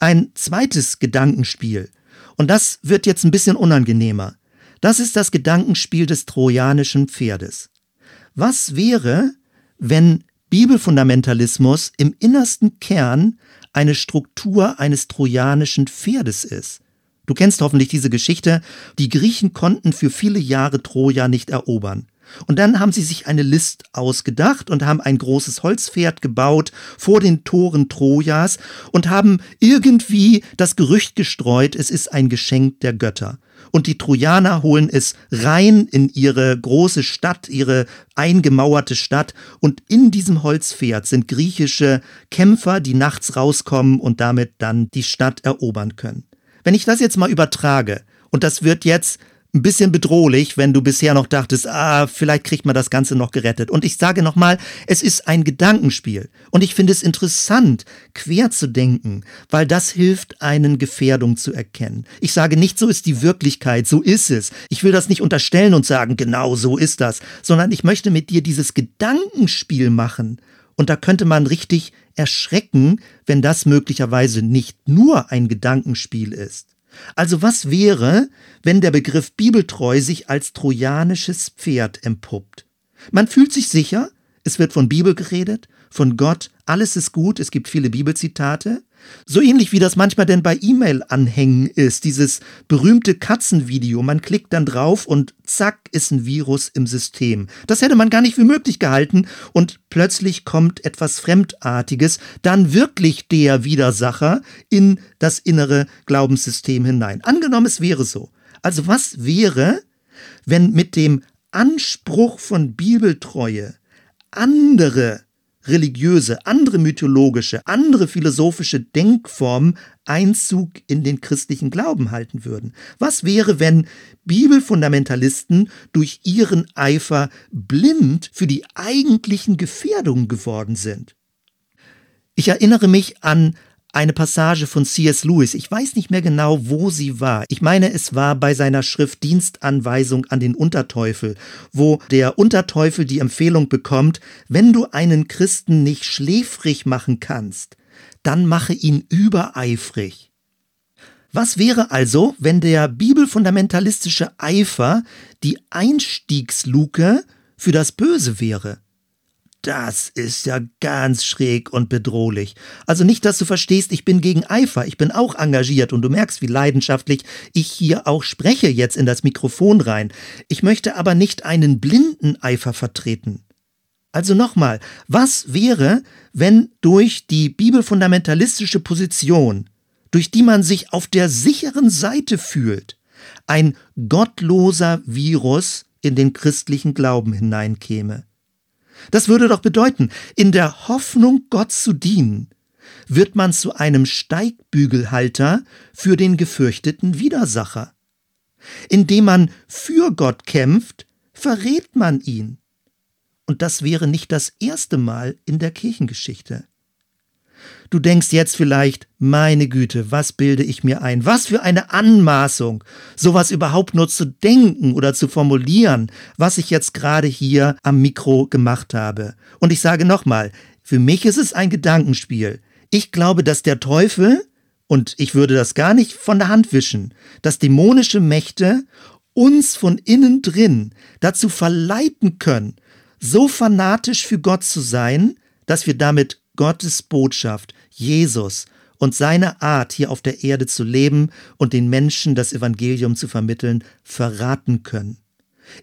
Ein zweites Gedankenspiel. Und das wird jetzt ein bisschen unangenehmer. Das ist das Gedankenspiel des trojanischen Pferdes. Was wäre, wenn Bibelfundamentalismus im innersten Kern eine Struktur eines trojanischen Pferdes ist? Du kennst hoffentlich diese Geschichte. Die Griechen konnten für viele Jahre Troja nicht erobern. Und dann haben sie sich eine List ausgedacht und haben ein großes Holzpferd gebaut vor den Toren Trojas und haben irgendwie das Gerücht gestreut, es ist ein Geschenk der Götter. Und die Trojaner holen es rein in ihre große Stadt, ihre eingemauerte Stadt. Und in diesem Holzpferd sind griechische Kämpfer, die nachts rauskommen und damit dann die Stadt erobern können. Wenn ich das jetzt mal übertrage, und das wird jetzt ein bisschen bedrohlich, wenn du bisher noch dachtest, ah, vielleicht kriegt man das Ganze noch gerettet. Und ich sage nochmal, es ist ein Gedankenspiel. Und ich finde es interessant, quer zu denken, weil das hilft, einen Gefährdung zu erkennen. Ich sage nicht, so ist die Wirklichkeit, so ist es. Ich will das nicht unterstellen und sagen, genau so ist das, sondern ich möchte mit dir dieses Gedankenspiel machen. Und da könnte man richtig erschrecken, wenn das möglicherweise nicht nur ein Gedankenspiel ist. Also was wäre, wenn der Begriff bibeltreu sich als trojanisches Pferd empuppt? Man fühlt sich sicher, es wird von Bibel geredet, von Gott, alles ist gut, es gibt viele Bibelzitate, so ähnlich wie das manchmal denn bei E-Mail-Anhängen ist, dieses berühmte Katzenvideo. Man klickt dann drauf und zack ist ein Virus im System. Das hätte man gar nicht für möglich gehalten und plötzlich kommt etwas Fremdartiges, dann wirklich der Widersacher in das innere Glaubenssystem hinein. Angenommen, es wäre so. Also was wäre, wenn mit dem Anspruch von Bibeltreue andere religiöse, andere mythologische, andere philosophische Denkformen Einzug in den christlichen Glauben halten würden. Was wäre, wenn Bibelfundamentalisten durch ihren Eifer blind für die eigentlichen Gefährdungen geworden sind? Ich erinnere mich an eine Passage von C.S. Lewis. Ich weiß nicht mehr genau, wo sie war. Ich meine, es war bei seiner Schrift Dienstanweisung an den Unterteufel, wo der Unterteufel die Empfehlung bekommt, wenn du einen Christen nicht schläfrig machen kannst, dann mache ihn übereifrig. Was wäre also, wenn der bibelfundamentalistische Eifer die Einstiegsluke für das Böse wäre? Das ist ja ganz schräg und bedrohlich. Also nicht, dass du verstehst, ich bin gegen Eifer, ich bin auch engagiert und du merkst, wie leidenschaftlich ich hier auch spreche jetzt in das Mikrofon rein. Ich möchte aber nicht einen blinden Eifer vertreten. Also nochmal, was wäre, wenn durch die bibelfundamentalistische Position, durch die man sich auf der sicheren Seite fühlt, ein gottloser Virus in den christlichen Glauben hineinkäme? Das würde doch bedeuten, in der Hoffnung, Gott zu dienen, wird man zu einem Steigbügelhalter für den gefürchteten Widersacher. Indem man für Gott kämpft, verrät man ihn. Und das wäre nicht das erste Mal in der Kirchengeschichte. Du denkst jetzt vielleicht, meine Güte, was bilde ich mir ein? Was für eine Anmaßung, sowas überhaupt nur zu denken oder zu formulieren, was ich jetzt gerade hier am Mikro gemacht habe. Und ich sage nochmal, für mich ist es ein Gedankenspiel. Ich glaube, dass der Teufel, und ich würde das gar nicht von der Hand wischen, dass dämonische Mächte uns von innen drin dazu verleiten können, so fanatisch für Gott zu sein, dass wir damit Gottes Botschaft, Jesus und seine Art, hier auf der Erde zu leben und den Menschen das Evangelium zu vermitteln, verraten können.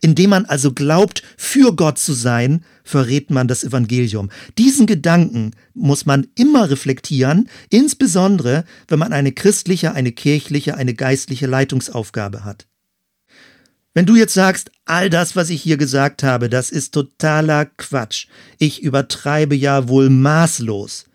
Indem man also glaubt, für Gott zu sein, verrät man das Evangelium. Diesen Gedanken muss man immer reflektieren, insbesondere wenn man eine christliche, eine kirchliche, eine geistliche Leitungsaufgabe hat. Wenn du jetzt sagst, all das, was ich hier gesagt habe, das ist totaler Quatsch, ich übertreibe ja wohl maßlos,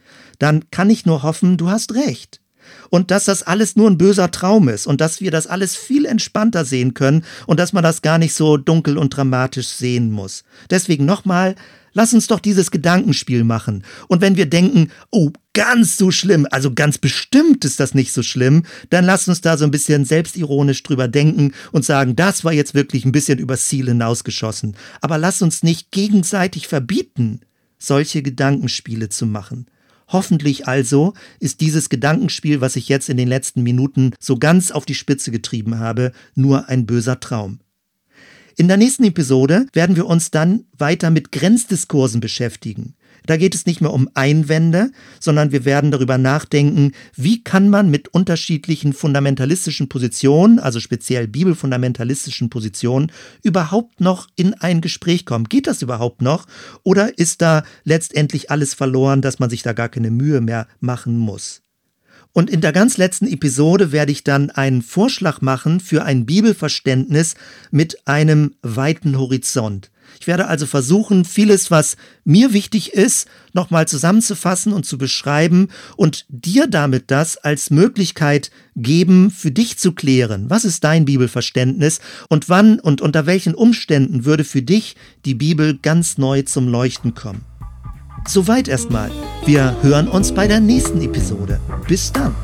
dann kann ich nur hoffen, du hast recht. Und dass das alles nur ein böser Traum ist und dass wir das alles viel entspannter sehen können und dass man das gar nicht so dunkel und dramatisch sehen muss. Deswegen nochmal, Lass uns doch dieses Gedankenspiel machen. Und wenn wir denken, oh, ganz so schlimm, also ganz bestimmt ist das nicht so schlimm, dann lass uns da so ein bisschen selbstironisch drüber denken und sagen, das war jetzt wirklich ein bisschen übers Ziel hinausgeschossen. Aber lass uns nicht gegenseitig verbieten, solche Gedankenspiele zu machen. Hoffentlich also ist dieses Gedankenspiel, was ich jetzt in den letzten Minuten so ganz auf die Spitze getrieben habe, nur ein böser Traum. In der nächsten Episode werden wir uns dann weiter mit Grenzdiskursen beschäftigen. Da geht es nicht mehr um Einwände, sondern wir werden darüber nachdenken, wie kann man mit unterschiedlichen fundamentalistischen Positionen, also speziell bibelfundamentalistischen Positionen, überhaupt noch in ein Gespräch kommen. Geht das überhaupt noch? Oder ist da letztendlich alles verloren, dass man sich da gar keine Mühe mehr machen muss? Und in der ganz letzten Episode werde ich dann einen Vorschlag machen für ein Bibelverständnis mit einem weiten Horizont. Ich werde also versuchen, vieles, was mir wichtig ist, nochmal zusammenzufassen und zu beschreiben und dir damit das als Möglichkeit geben, für dich zu klären. Was ist dein Bibelverständnis und wann und unter welchen Umständen würde für dich die Bibel ganz neu zum Leuchten kommen? Soweit erstmal. Wir hören uns bei der nächsten Episode. Bis dann.